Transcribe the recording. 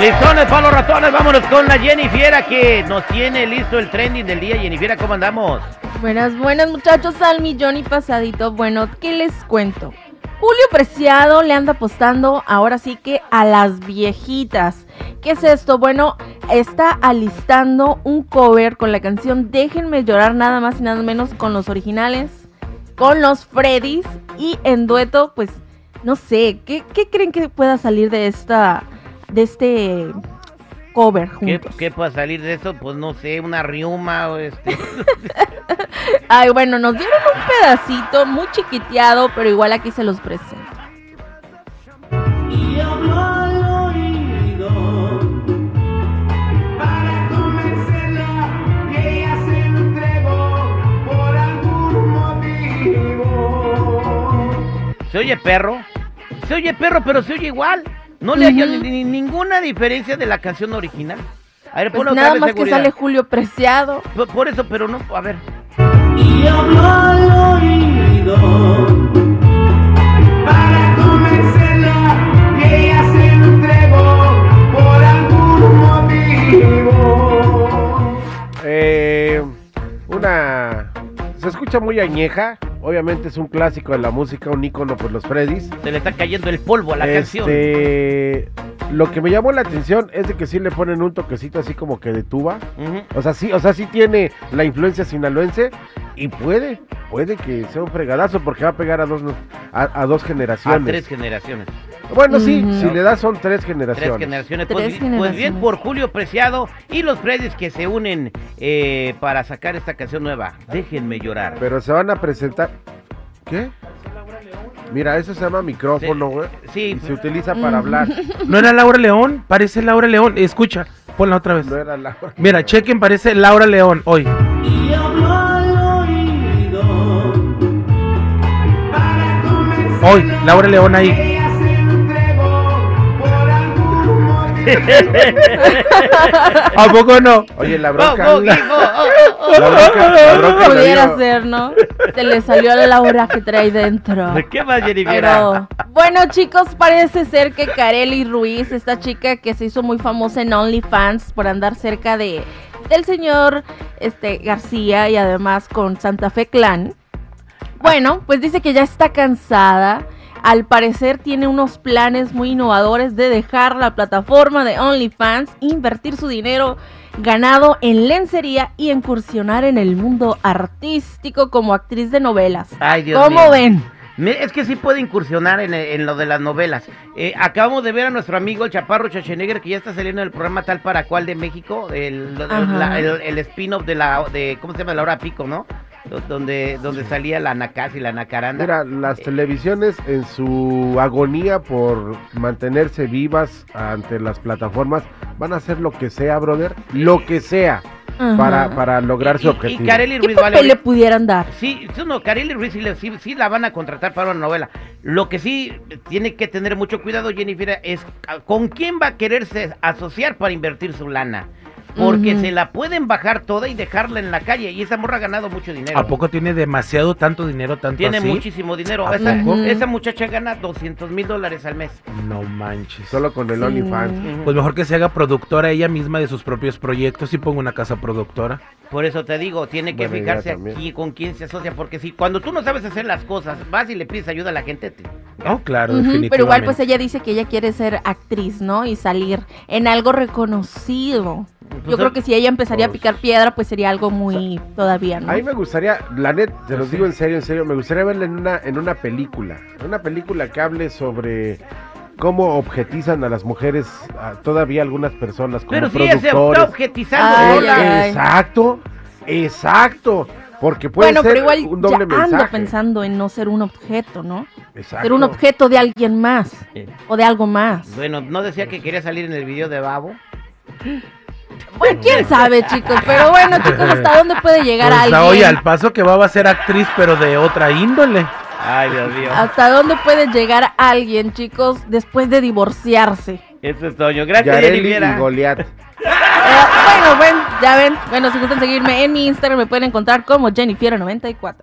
Listones para los ratones, vámonos con la Jennifiera que nos tiene listo el trending del día. Jennifiera, ¿cómo andamos? Buenas, buenas muchachos, al millón y pasadito. Bueno, ¿qué les cuento? Julio Preciado le anda apostando ahora sí que a las viejitas. ¿Qué es esto? Bueno, está alistando un cover con la canción Déjenme llorar nada más y nada menos con los originales, con los Freddys y en dueto, pues no sé, ¿qué, qué creen que pueda salir de esta de este cover ¿Qué, juntos? ¿Qué puede salir de eso? Pues no sé, una riuma o este. Ay, bueno, nos dieron un pedacito muy chiquiteado, pero igual aquí se los presento. Y. ¿Se oye perro? Se oye perro, pero se oye igual. No le hallo Ujú. ni- ni- ninguna diferencia de la canción original. A ver, Pues ponlo otra nada vez, más que seguridad. sale Julio Preciado. Por, por eso, pero no, a ver. Y habló al oído para convencerla y ella se entregó por algún motivo. Eh, una. Se escucha muy añeja. Obviamente es un clásico de la música, un ícono por los Freddys. Se le está cayendo el polvo a la canción. Este, Lo que me llamó la atención es de que sí le ponen un toquecito así como que de tuba. O sea, sí, o sea, sí tiene la influencia sinaloense y puede, puede que sea un fregadazo porque va a pegar a dos, a, a dos A generaciones. tres generaciones. Bueno, sí, si le das son tres Tres generaciones. generaciones. Tres pues, bi- pues bien generaciones. por Julio Preciado y los Freddys que se unen eh, para sacar esta canción nueva. Déjenme llorar. Pero se van a presentar. ¿Qué? Mira, eso se llama micrófono, Sí, güey. sí. Y se utiliza para hablar. ¿No era Laura León? Parece Laura León. Escucha, ponla otra vez. No era la. Mira, chequen, parece Laura León hoy. Y al oído para Hoy, Laura León ahí. ¿A poco no? Oye, la go, la, oh, oh, oh. la bronca, la bronca la Pudiera ser, ¿no? Se le salió a Laura que trae dentro. ¿Qué más? Pero, bueno, chicos, parece ser que Kareli Ruiz, esta chica que se hizo muy famosa en OnlyFans por andar cerca de del señor este García y además con Santa Fe Clan. Bueno, pues dice que ya está cansada. Al parecer tiene unos planes muy innovadores de dejar la plataforma de OnlyFans, invertir su dinero ganado en lencería y incursionar en el mundo artístico como actriz de novelas. Ay, Dios ¿Cómo mío. ven? Es que sí puede incursionar en, en lo de las novelas. Eh, acabamos de ver a nuestro amigo el Chaparro Schwarzenegger que ya está saliendo en el programa Tal para Cual de México, el, el spin-off de la, de, ¿cómo se llama? La hora pico, ¿no? Do- Donde, donde salía la Nakaz y la Nacaranda. Mira, las televisiones en su agonía por mantenerse vivas ante las plataformas van a hacer lo que sea, brother, lo que sea para, para lograr su objetivo. y Kareli ¿Qué Ruiz vale. papel le pudieran dar? Sí, sí, no, Kareli Ruiz sí, sí- sí la van a contratar para una novela. Lo que sí tiene que tener mucho cuidado, Jennifer, es con quién va a quererse asociar para invertir su lana. Porque se la pueden bajar toda y dejarla en la calle. Y esa morra ha ganado mucho dinero. ¿A poco tiene demasiado tanto dinero, tanto Tiene así? muchísimo dinero. ¿A Esa, poco? esa muchacha gana 200 mil dólares al mes. No manches. Solo con el Sí. OnlyFans. Pues mejor que se haga productora ella misma de sus propios proyectos y ponga una casa productora. Por eso te digo, tiene que Buena fijarse aquí con quién se asocia. Porque si cuando tú no sabes hacer las cosas, vas y le pides ayuda a la gente. te- Oh, claro, definitivamente. pero igual pues ella dice que ella quiere ser actriz, ¿no? Y salir en algo reconocido. Yo Pues, creo que si ella empezaría a pues- picar piedra, pues sería algo muy todavía, ¿no? A mí me gustaría, la net, te los digo en serio, en serio, me gustaría verla en una, en una película. Una película que hable sobre cómo objetizan a las mujeres, a todavía algunas personas como Pero si ella se está productores. objetizando Ay, sola. ay, ay. Exacto, exacto. Porque puede bueno, ser pero igual un doble ya ando mensaje. pensando en no ser un objeto, ¿no? Exacto. Ser un objeto de alguien más o de algo más. Bueno, ¿no decía que quería salir en el video de Babo? Bueno, quién sabe, chicos. Pero bueno, chicos, ¿hasta dónde puede llegar Pues, alguien? oye, al paso que va, va a ser actriz, pero de otra índole. Ay, Dios mío. ¿Hasta dónde puede llegar alguien, chicos, después de divorciarse? Eso es Toño. Gracias, Yareli Goliat. Eh, bueno, ven, ya ven. Bueno, si gustan seguirme en mi Instagram, me pueden encontrar como Jennifer94.